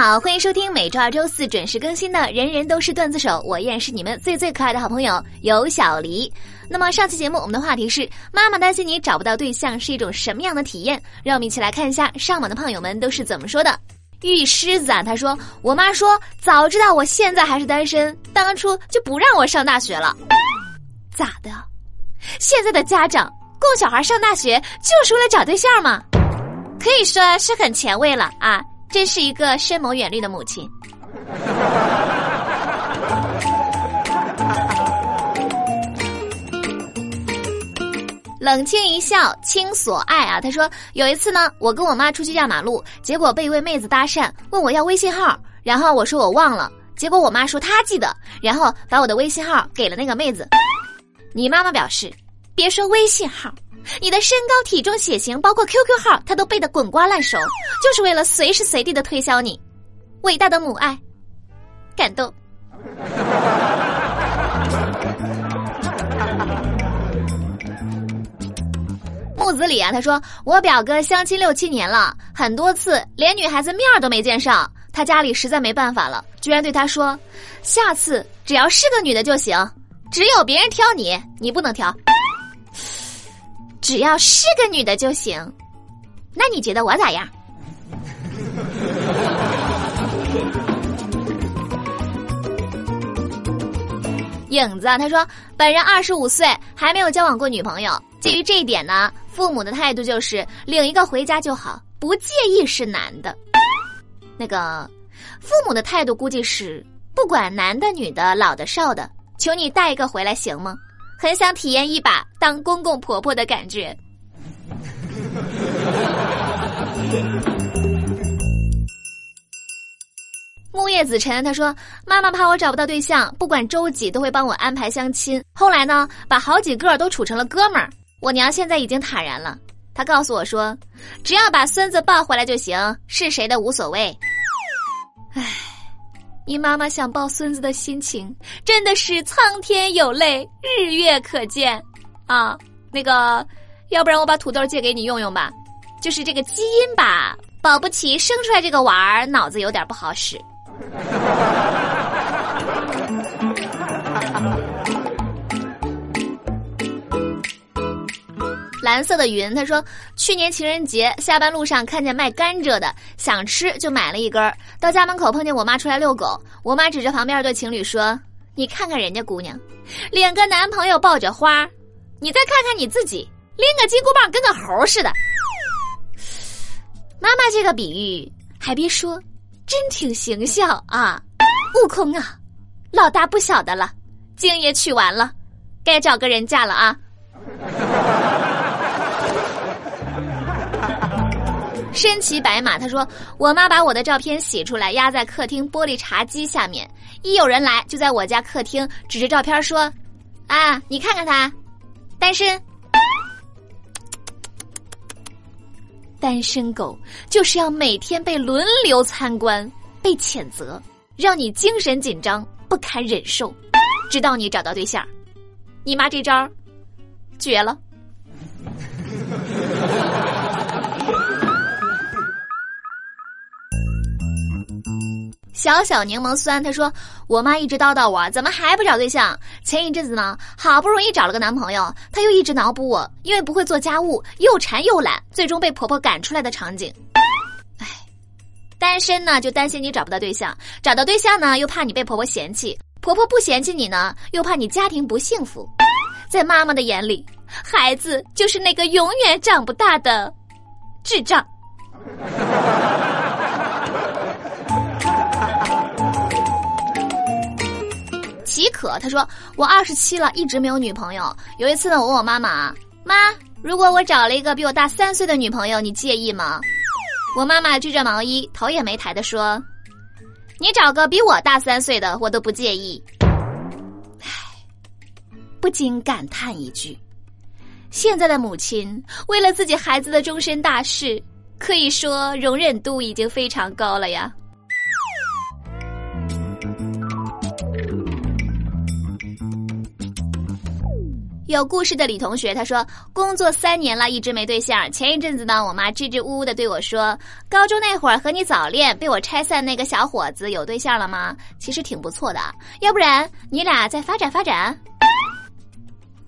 好，欢迎收听每周二、周四准时更新的《人人都是段子手》，我依然是你们最最可爱的好朋友有小黎。那么上期节目我们的话题是：妈妈担心你找不到对象是一种什么样的体验？让我们一起来看一下上网的胖友们都是怎么说的。玉狮子啊，他说：“我妈说早知道我现在还是单身，当初就不让我上大学了。咋的？现在的家长供小孩上大学就是为了找对象吗？可以说是很前卫了啊！”真是一个深谋远虑的母亲。冷清一笑，倾所爱啊！他说有一次呢，我跟我妈出去压马路，结果被一位妹子搭讪，问我要微信号，然后我说我忘了，结果我妈说她记得，然后把我的微信号给了那个妹子。你妈妈表示，别说微信号。你的身高、体重、血型，包括 QQ 号，他都背得滚瓜烂熟，就是为了随时随地的推销你。伟大的母爱，感动。木子李啊，他说我表哥相亲六七年了，很多次连女孩子面都没见上，他家里实在没办法了，居然对他说：“下次只要是个女的就行，只有别人挑你，你不能挑。”只要是个女的就行，那你觉得我咋样？影子啊，他说本人二十五岁，还没有交往过女朋友。基于这一点呢，父母的态度就是领一个回家就好，不介意是男的。那个父母的态度估计是不管男的女的老的少的，求你带一个回来行吗？很想体验一把当公公婆婆的感觉。木叶子晨他说：“妈妈怕我找不到对象，不管周几都会帮我安排相亲。后来呢，把好几个都处成了哥们儿。我娘现在已经坦然了，她告诉我说，只要把孙子抱回来就行，是谁的无所谓。”唉。你妈妈想抱孙子的心情真的是苍天有泪，日月可见，啊，那个，要不然我把土豆借给你用用吧，就是这个基因吧，保不齐生出来这个娃儿脑子有点不好使。蓝色的云，他说，去年情人节下班路上看见卖甘蔗的，想吃就买了一根儿。到家门口碰见我妈出来遛狗，我妈指着旁边一对情侣说：“你看看人家姑娘，领个男朋友抱着花，你再看看你自己，拎个金箍棒跟个猴似的。”妈妈这个比喻还别说，真挺形象啊！悟空啊，老大不小的了，经也取完了，该找个人嫁了啊！身骑白马，他说：“我妈把我的照片洗出来，压在客厅玻璃茶几下面。一有人来，就在我家客厅指着照片说：‘啊，你看看他，单身。’单身狗就是要每天被轮流参观、被谴责，让你精神紧张不堪忍受，直到你找到对象。你妈这招绝了。”小小柠檬酸，他说：“我妈一直叨叨我，怎么还不找对象？前一阵子呢，好不容易找了个男朋友，他又一直脑补我，因为不会做家务，又馋又懒，最终被婆婆赶出来的场景。唉，单身呢就担心你找不到对象，找到对象呢又怕你被婆婆嫌弃，婆婆不嫌弃你呢，又怕你家庭不幸福。在妈妈的眼里，孩子就是那个永远长不大的智障。”可，他说我二十七了，一直没有女朋友。有一次呢，我问我妈妈：“妈，如果我找了一个比我大三岁的女朋友，你介意吗？”我妈妈织着毛衣，头也没抬的说：“你找个比我大三岁的，我都不介意。”唉，不禁感叹一句：现在的母亲为了自己孩子的终身大事，可以说容忍度已经非常高了呀。有故事的李同学他说，工作三年了，一直没对象。前一阵子呢，我妈支支吾吾的对我说，高中那会儿和你早恋被我拆散那个小伙子有对象了吗？其实挺不错的，要不然你俩再发展发展。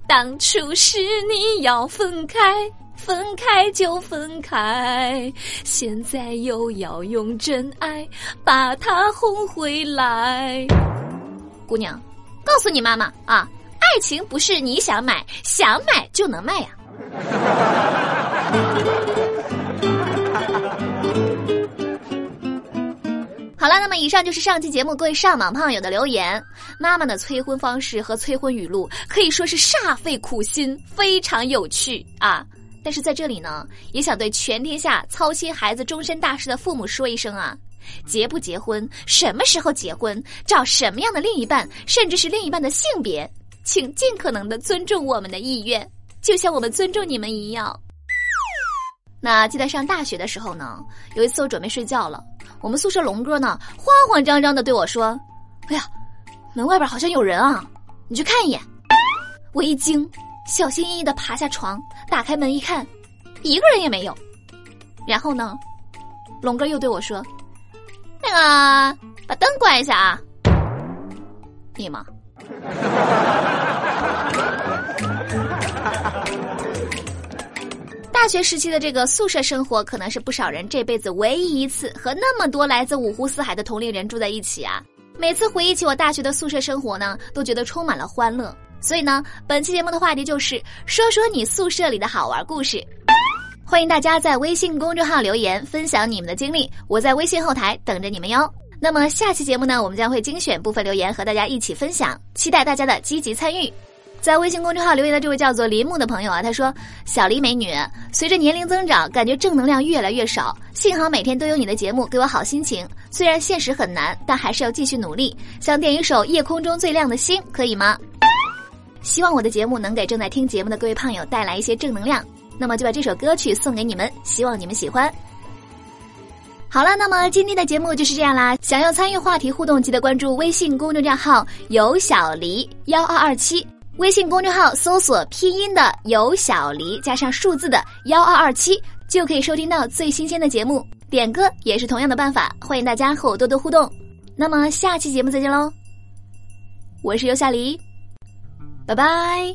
当初是你要分开。分开就分开，现在又要用真爱把他哄回来。姑娘，告诉你妈妈啊，爱情不是你想买想买就能卖呀。好了，那么以上就是上期节目各位上网胖友的留言。妈妈的催婚方式和催婚语录可以说是煞费苦心，非常有趣啊。但是在这里呢，也想对全天下操心孩子终身大事的父母说一声啊：结不结婚，什么时候结婚，找什么样的另一半，甚至是另一半的性别，请尽可能的尊重我们的意愿，就像我们尊重你们一样。那记得上大学的时候呢，有一次我准备睡觉了，我们宿舍龙哥呢慌慌张张的对我说：“哎呀，门外边好像有人啊，你去看一眼。”我一惊。小心翼翼的爬下床，打开门一看，一个人也没有。然后呢，龙哥又对我说：“那个，把灯关一下啊。”你吗？大学时期的这个宿舍生活，可能是不少人这辈子唯一一次和那么多来自五湖四海的同龄人住在一起啊！每次回忆起我大学的宿舍生活呢，都觉得充满了欢乐。所以呢，本期节目的话题就是说说你宿舍里的好玩故事。欢迎大家在微信公众号留言分享你们的经历，我在微信后台等着你们哟。那么下期节目呢，我们将会精选部分留言和大家一起分享，期待大家的积极参与。在微信公众号留言的这位叫做林木的朋友啊，他说：“小黎美女，随着年龄增长，感觉正能量越来越少。幸好每天都有你的节目给我好心情。虽然现实很难，但还是要继续努力。想点一首《夜空中最亮的星》，可以吗？”希望我的节目能给正在听节目的各位胖友带来一些正能量，那么就把这首歌曲送给你们，希望你们喜欢。好了，那么今天的节目就是这样啦。想要参与话题互动，记得关注微信公众账号“有小黎幺二二七”，微信公众号搜索拼音的“有小黎”加上数字的幺二二七，就可以收听到最新鲜的节目。点歌也是同样的办法，欢迎大家和我多多互动。那么下期节目再见喽，我是尤小黎。拜拜。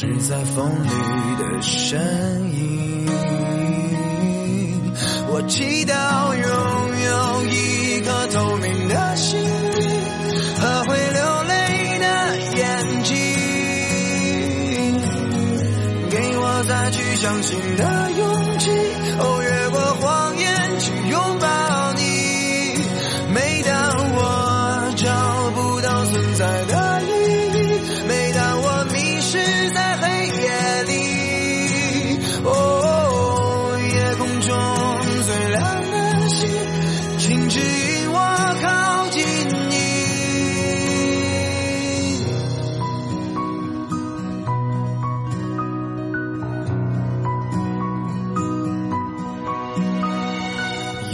是在风里的身影，我祈祷拥有一颗透明的心灵和会流泪的眼睛，给我再去相信的勇气。哦，越过谎言去拥抱你。每当我找不到存在的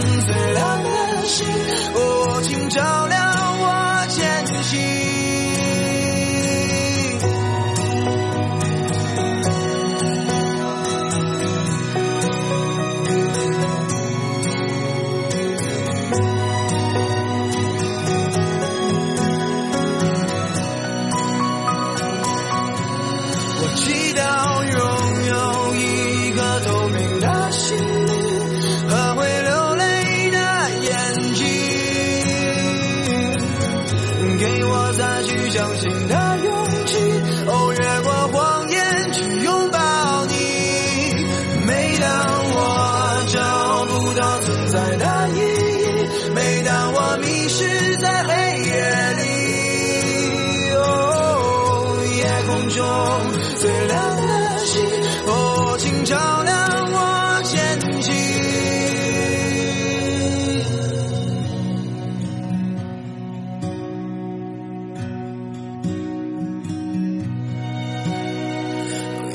最亮的星，哦，请照亮我前行。我祈祷迷失在黑夜里，哦，夜空中最亮的星，哦，请照亮我前行。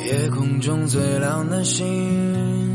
夜空中最亮的星。